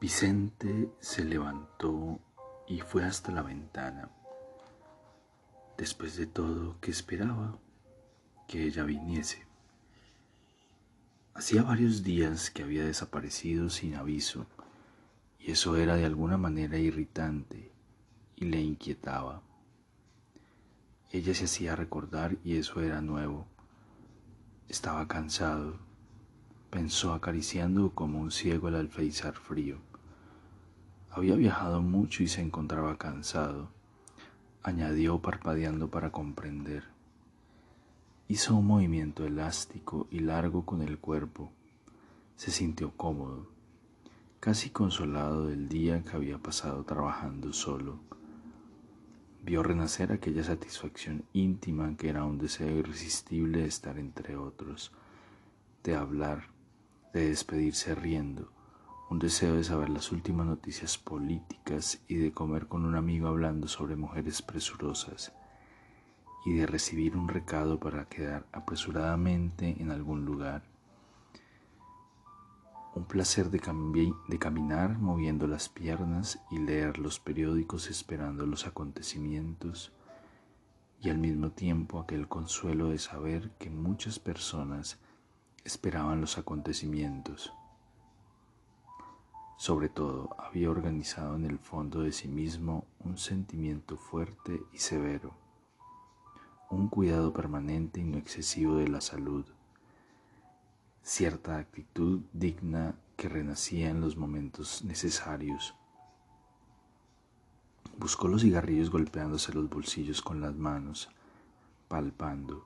Vicente se levantó y fue hasta la ventana. Después de todo, que esperaba? Que ella viniese. Hacía varios días que había desaparecido sin aviso, y eso era de alguna manera irritante y le inquietaba. Ella se hacía recordar y eso era nuevo. Estaba cansado, pensó acariciando como un ciego el alféizar frío. Había viajado mucho y se encontraba cansado, añadió parpadeando para comprender. Hizo un movimiento elástico y largo con el cuerpo. Se sintió cómodo, casi consolado del día que había pasado trabajando solo. Vio renacer aquella satisfacción íntima que era un deseo irresistible de estar entre otros, de hablar, de despedirse riendo, un deseo de saber las últimas noticias políticas y de comer con un amigo hablando sobre mujeres presurosas y de recibir un recado para quedar apresuradamente en algún lugar. Un placer de, de caminar moviendo las piernas y leer los periódicos esperando los acontecimientos y al mismo tiempo aquel consuelo de saber que muchas personas esperaban los acontecimientos sobre todo, había organizado en el fondo de sí mismo un sentimiento fuerte y severo, un cuidado permanente y no excesivo de la salud, cierta actitud digna que renacía en los momentos necesarios. Buscó los cigarrillos golpeándose los bolsillos con las manos, palpando.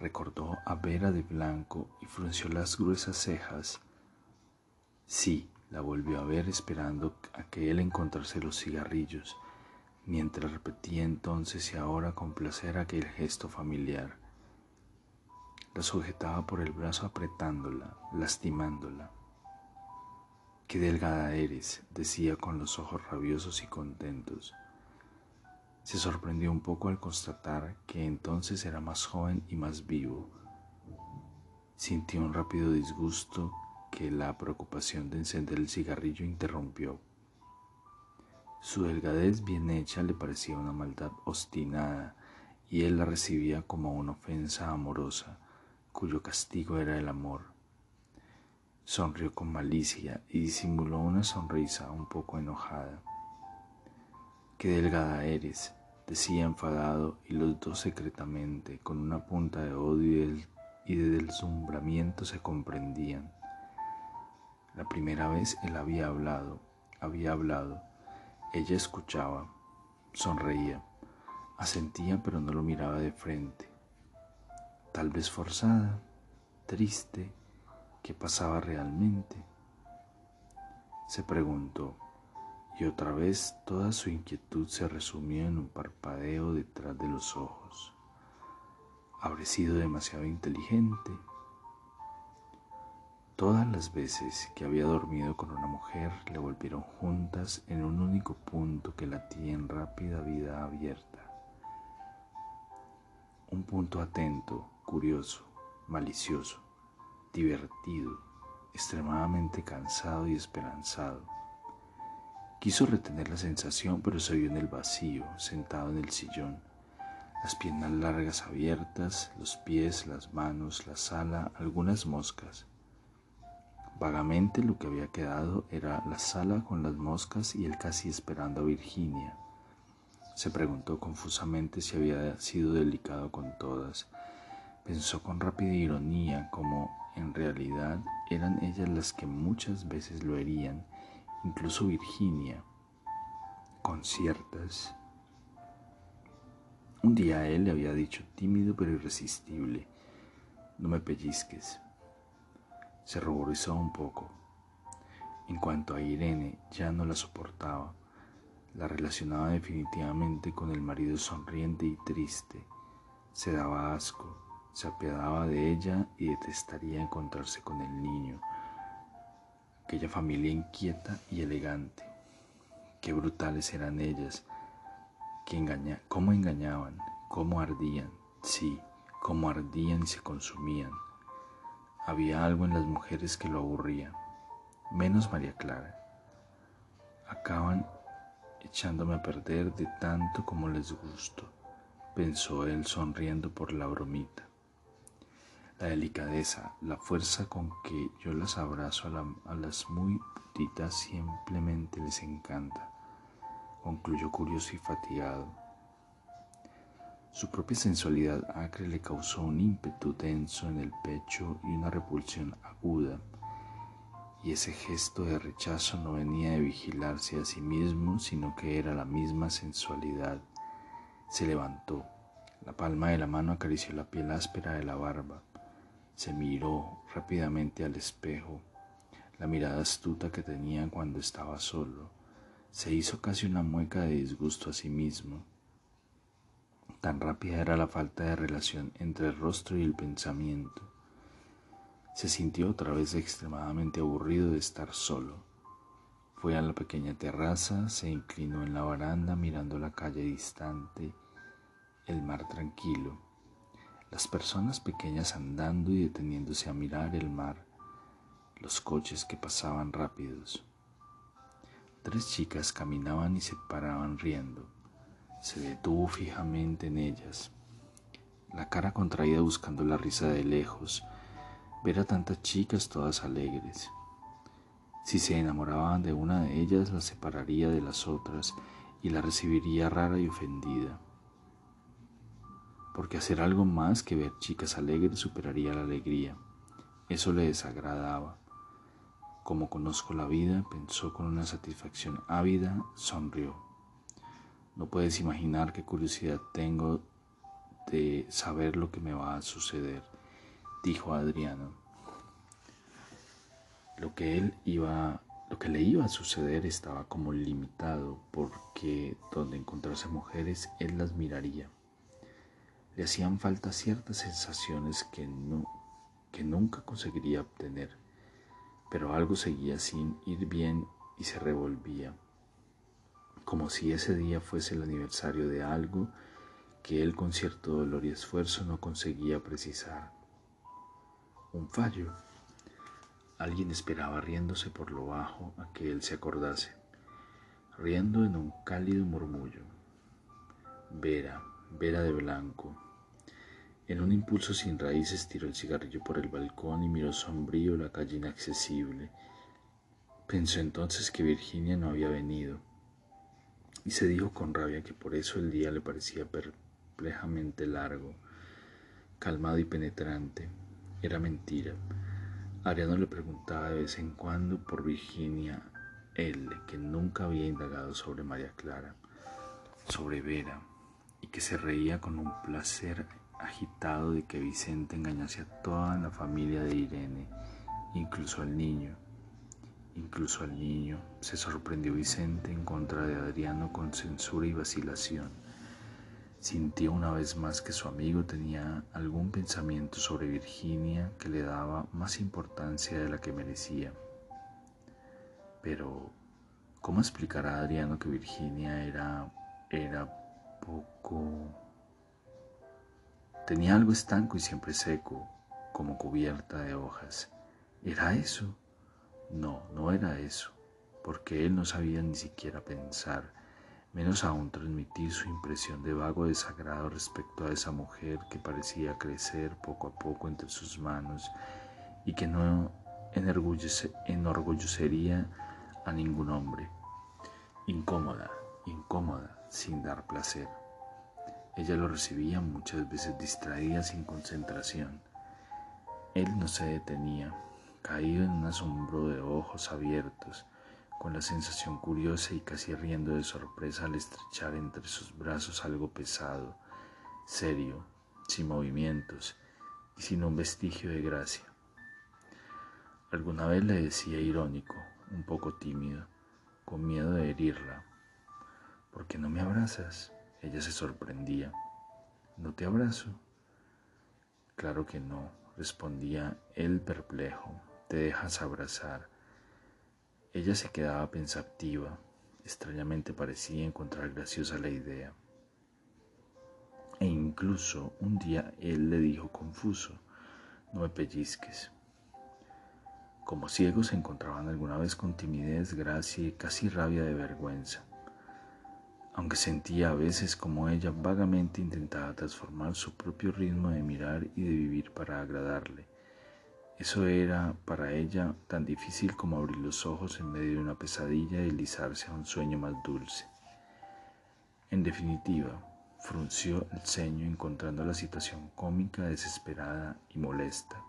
Recordó a Vera de Blanco y frunció las gruesas cejas. Sí, la volvió a ver esperando a que él encontrase los cigarrillos, mientras repetía entonces y ahora con placer aquel gesto familiar. La sujetaba por el brazo apretándola, lastimándola. Qué delgada eres, decía con los ojos rabiosos y contentos. Se sorprendió un poco al constatar que entonces era más joven y más vivo. Sintió un rápido disgusto que la preocupación de encender el cigarrillo interrumpió. Su delgadez bien hecha le parecía una maldad obstinada y él la recibía como una ofensa amorosa, cuyo castigo era el amor. Sonrió con malicia y disimuló una sonrisa un poco enojada. Qué delgada eres, decía enfadado, y los dos secretamente, con una punta de odio y de deslumbramiento se comprendían. La primera vez él había hablado, había hablado. Ella escuchaba, sonreía, asentía pero no lo miraba de frente. Tal vez forzada, triste, ¿qué pasaba realmente? Se preguntó, y otra vez toda su inquietud se resumió en un parpadeo detrás de los ojos. ¿Habré sido demasiado inteligente? Todas las veces que había dormido con una mujer le volvieron juntas en un único punto que latía en rápida vida abierta. Un punto atento, curioso, malicioso, divertido, extremadamente cansado y esperanzado. Quiso retener la sensación, pero se vio en el vacío, sentado en el sillón, las piernas largas abiertas, los pies, las manos, la sala, algunas moscas Vagamente lo que había quedado era la sala con las moscas y él casi esperando a Virginia. Se preguntó confusamente si había sido delicado con todas. Pensó con rápida ironía como en realidad eran ellas las que muchas veces lo herían, incluso Virginia, con ciertas. Un día él le había dicho tímido pero irresistible, no me pellizques. Se ruborizó un poco. En cuanto a Irene, ya no la soportaba. La relacionaba definitivamente con el marido sonriente y triste. Se daba asco, se apiadaba de ella y detestaría encontrarse con el niño. Aquella familia inquieta y elegante. Qué brutales eran ellas, que engaña, cómo engañaban, cómo ardían, sí, cómo ardían y se consumían. Había algo en las mujeres que lo aburría, menos María Clara. Acaban echándome a perder de tanto como les gusto, pensó él sonriendo por la bromita. La delicadeza, la fuerza con que yo las abrazo a, las muy putitas simplemente les encanta, concluyó curioso y fatigado. Su propia sensualidad acre le causó un ímpetu denso en el pecho y una repulsión aguda y ese gesto de rechazo no venía de vigilarse a sí mismo, sino que era la misma sensualidad. Se levantó, la palma de la mano acarició la piel áspera de la barba, se miró rápidamente al espejo, la mirada astuta que tenía cuando estaba solo, se hizo casi una mueca de disgusto a sí mismo. Tan rápida era la falta de relación entre el rostro y el pensamiento. Se sintió otra vez extremadamente aburrido de estar solo. Fue a la pequeña terraza, se inclinó en la baranda mirando la calle distante, el mar tranquilo, las personas pequeñas andando y deteniéndose a mirar el mar, los coches que pasaban rápidos. Tres chicas caminaban y se paraban riendo. Se detuvo fijamente en ellas, la cara contraída buscando la risa de lejos, ver a tantas chicas todas alegres. Si se enamoraban de una de ellas, la separaría de las otras y la recibiría rara y ofendida. Porque hacer algo más que ver chicas alegres superaría la alegría. Eso le desagradaba. Como conozco la vida, pensó con una satisfacción ávida, sonrió. No puedes imaginar qué curiosidad tengo de saber lo que me va a suceder dijo Adriano. Lo que él iba, lo que le iba a suceder estaba como limitado porque donde encontrase mujeres él las miraría. Le hacían falta ciertas sensaciones que no que nunca conseguiría obtener, pero algo seguía sin ir bien y se revolvía, como si ese día fuese el aniversario de algo que él con cierto dolor y esfuerzo no conseguía precisar un fallo. Alguien esperaba riéndose por lo bajo a que él se acordase, riendo en un cálido murmullo. Vera, Vera de blanco. En un impulso sin raíces tiró el cigarrillo por el balcón y miró sombrío la calle inaccesible. Pensó entonces que Virginia no había venido y se dijo con rabia que por eso el día le parecía perplejamente largo, calmado y penetrante era mentira. Ariano le preguntaba de vez en cuando por Virginia L., que nunca había indagado sobre María Clara, sobre Vera, y que se reía con un placer agitado de que Vicente engañase a toda la familia de Irene, incluso al niño. Incluso al niño se sorprendió Vicente en contra de Adriano con censura y vacilación. Sintió una vez más que su amigo tenía algún pensamiento sobre Virginia que le daba más importancia de la que merecía. Pero, ¿cómo explicará a Adriano que Virginia era, era poco... Tenía algo estanco y siempre seco, como cubierta de hojas. ¿Era eso? No, no era eso, porque él no sabía ni siquiera pensar menos aún transmitir su impresión de vago desagrado respecto a esa mujer que parecía crecer poco a poco entre sus manos y que no enorgullecería a ningún hombre. Incómoda, incómoda, sin dar placer. Ella lo recibía muchas veces distraída sin concentración. Él no se detenía, caído en un asombro de ojos abiertos, con la sensación curiosa y casi riendo de sorpresa al estrechar entre sus brazos algo pesado, serio, sin movimientos y sin un vestigio de gracia. Alguna vez le decía irónico, un poco tímido, con miedo de herirla. ¿Por qué no me abrazas? Ella se sorprendía. ¿No te abrazo? Claro que no, respondía él perplejo. Te dejas abrazar. Ella se quedaba pensativa. Extrañamente parecía encontrar graciosa la idea. E incluso un día él le dijo confuso, no me pellizques. Como ciegos se encontraban alguna vez con timidez, gracia y casi rabia de vergüenza, aunque sentía a veces como ella vagamente intentaba transformar su propio ritmo de mirar y de vivir para agradarle. Eso era para ella tan difícil como abrir los ojos en medio de una pesadilla y deslizarse a un sueño más dulce. En definitiva, frunció el ceño encontrando la situación cómica, desesperada y molesta.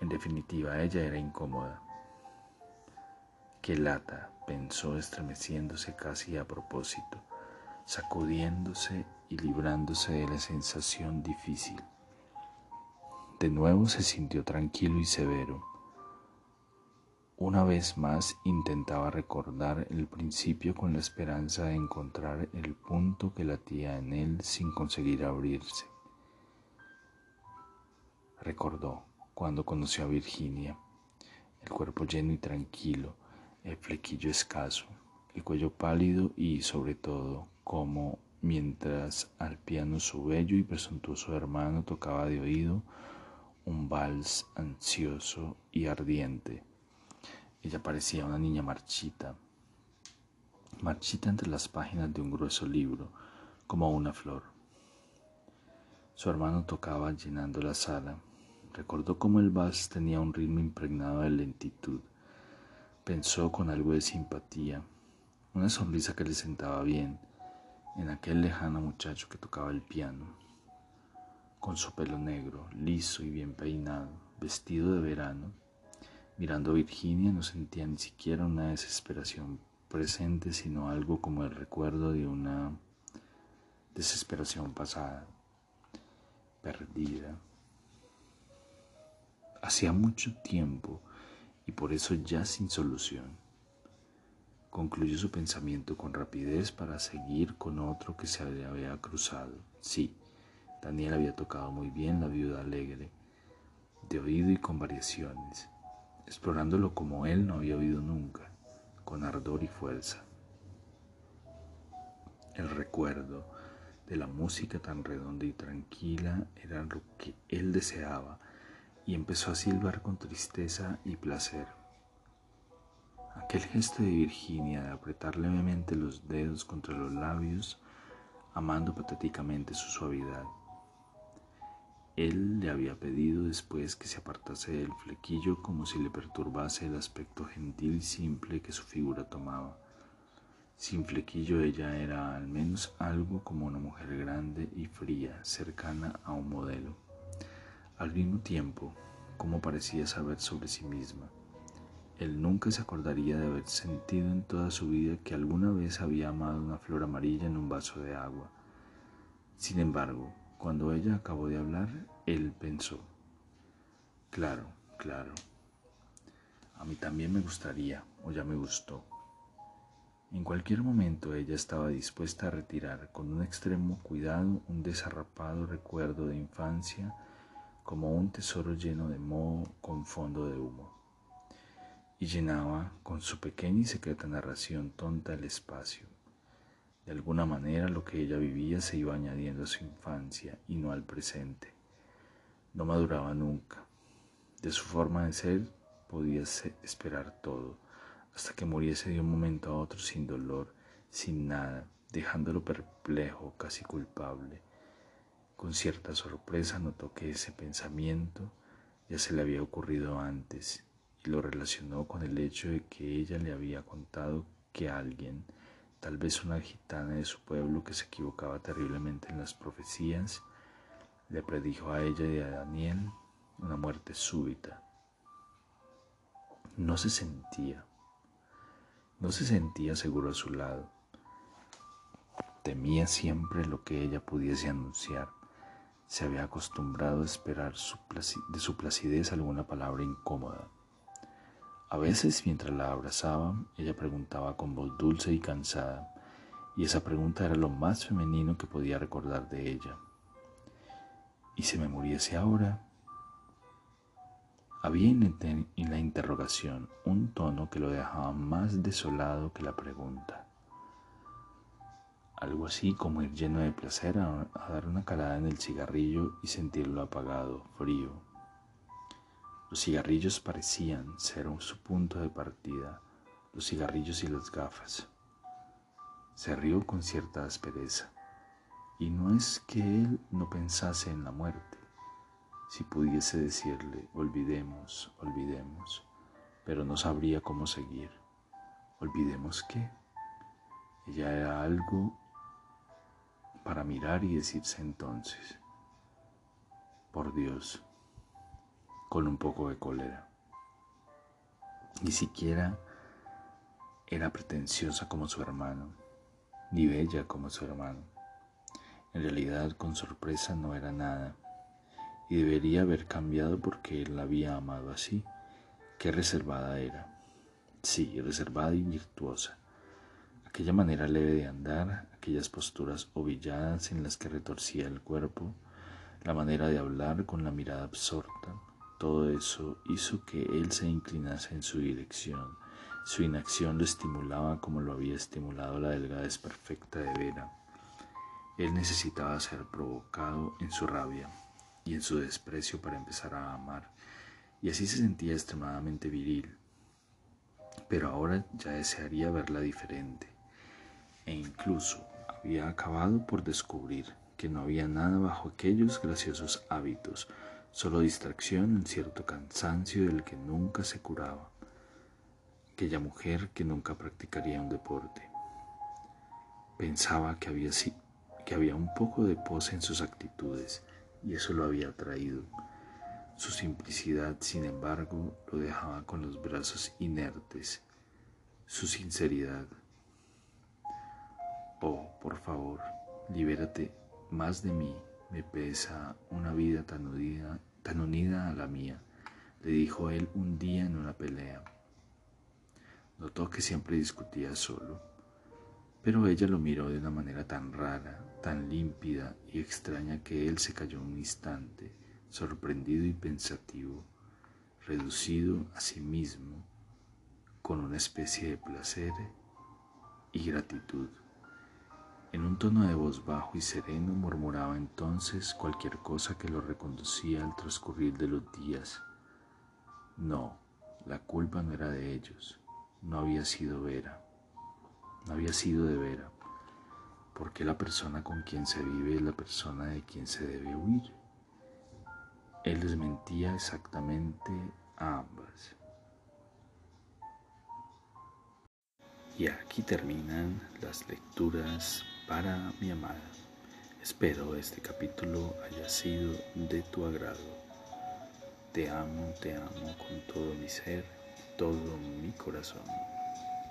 En definitiva, ella era incómoda. Qué lata, pensó estremeciéndose casi a propósito, sacudiéndose y librándose de la sensación difícil. De nuevo se sintió tranquilo y severo. Una vez más intentaba recordar el principio con la esperanza de encontrar el punto que latía en él sin conseguir abrirse. Recordó cuando conoció a Virginia, el cuerpo lleno y tranquilo, el flequillo escaso, el cuello pálido y sobre todo como mientras al piano su bello y presuntuoso hermano tocaba de oído un vals ansioso y ardiente ella parecía una niña marchita, marchita entre las páginas de un grueso libro, como una flor. Su hermano tocaba llenando la sala. Recordó cómo el vals tenía un ritmo impregnado de lentitud. Pensó con algo de simpatía, una sonrisa que le sentaba bien en aquel lejano muchacho que tocaba el piano, con su pelo negro, liso y bien peinado, vestido de verano Mirando a Virginia no sentía ni siquiera una desesperación presente, sino algo como el recuerdo de una desesperación pasada, perdida. Hacía mucho tiempo y por eso ya sin solución. Concluyó su pensamiento con rapidez para seguir con otro que se le había cruzado. Sí, Daniel había tocado muy bien la viuda alegre, de oído y con variaciones explorándolo como él no había oído nunca, con ardor y fuerza. El recuerdo de la música tan redonda y tranquila era lo que él deseaba y empezó a silbar con tristeza y placer. Aquel gesto de Virginia de apretar levemente los dedos contra los labios, amando patéticamente su suavidad, él le había pedido después que se apartase del flequillo como si le perturbase el aspecto gentil y simple que su figura tomaba. Sin flequillo ella era al menos algo como una mujer grande y fría, cercana a un modelo. Al mismo tiempo, como parecía saber sobre sí misma, él nunca se acordaría de haber sentido en toda su vida que alguna vez había amado una flor amarilla en un vaso de agua. Sin embargo, cuando ella acabó de hablar, él pensó, claro, claro, a mí también me gustaría, o ya me gustó. En cualquier momento ella estaba dispuesta a retirar con un extremo cuidado un desarrapado recuerdo de infancia como un tesoro lleno de moho con fondo de humo, y llenaba con su pequeña y secreta narración tonta el espacio de alguna manera lo que ella vivía se iba añadiendo a su infancia y no al presente. No maduraba nunca. De su forma de ser podía esperar todo, hasta que muriese de un momento a otro sin dolor, sin nada, dejándolo perplejo, casi culpable. Con cierta sorpresa notó que ese pensamiento ya se le había ocurrido antes y lo relacionó con el hecho de que ella le había contado que alguien, tal vez una gitana de su pueblo que se equivocaba terriblemente en las profecías, le predijo a ella y a Daniel una muerte súbita. No se sentía, no se sentía seguro a su lado. Temía siempre lo que ella pudiese anunciar. Se había acostumbrado a esperar de su placidez alguna palabra incómoda. A veces, mientras la abrazaba, ella preguntaba con voz dulce y cansada, y esa pregunta era lo más femenino que podía recordar de ella. ¿Y si me muriese ahora? Había en la interrogación un tono que lo dejaba más desolado que la pregunta. Algo así como ir lleno de placer a, dar una calada en el cigarrillo y sentirlo apagado, frío. Los cigarrillos parecían ser su punto de partida, los cigarrillos y las gafas. Se rió con cierta aspereza, y no es que él no pensase en la muerte, si pudiese decirle, olvidemos, olvidemos, pero no sabría cómo seguir. ¿Olvidemos qué? Ella era algo para mirar y decirse entonces, por Dios, con un poco de cólera. Ni siquiera era pretenciosa como su hermano, ni bella como su hermano. En realidad, con sorpresa no era nada y debería haber cambiado porque él la había amado así. Qué reservada era. Sí, reservada y virtuosa. Aquella manera leve de andar, aquellas posturas ovilladas en las que retorcía el cuerpo, la manera de hablar con la mirada absorta, todo eso hizo que él se inclinase en su dirección. Su inacción lo estimulaba como lo había estimulado la delgadez perfecta de Vera. Él necesitaba ser provocado en su rabia y en su desprecio para empezar a amar, y así se sentía extremadamente viril. Pero ahora ya desearía verla diferente, e incluso había acabado por descubrir que no había nada bajo aquellos graciosos hábitos, solo distracción en cierto cansancio del que nunca se curaba, aquella mujer que nunca practicaría un deporte. Pensaba que había, que había un poco de pose en sus actitudes, y eso lo había atraído. Su simplicidad, sin embargo, lo dejaba con los brazos inertes. Su sinceridad. Oh, por favor, libérate más de mí. Me pesa una vida tan unida, tan unida a la mía, le dijo él un día en una pelea. Notó que siempre discutía solo, pero ella lo miró de una manera tan rara, tan límpida y extraña que él se cayó un instante, sorprendido y pensativo, reducido a sí mismo, con una especie de placer y gratitud. En un tono de voz bajo y sereno murmuraba entonces cualquier cosa que lo reconducía al transcurrir de los días. No, la culpa no era de ellos, no había sido Vera, no había sido de Vera porque la persona con quien se vive es la persona de quien se debe huir. Él les mentía exactamente a ambas. Y aquí terminan las lecturas para mi amada. Espero este capítulo haya sido de tu agrado. Te amo, te amo con todo mi ser, todo mi corazón.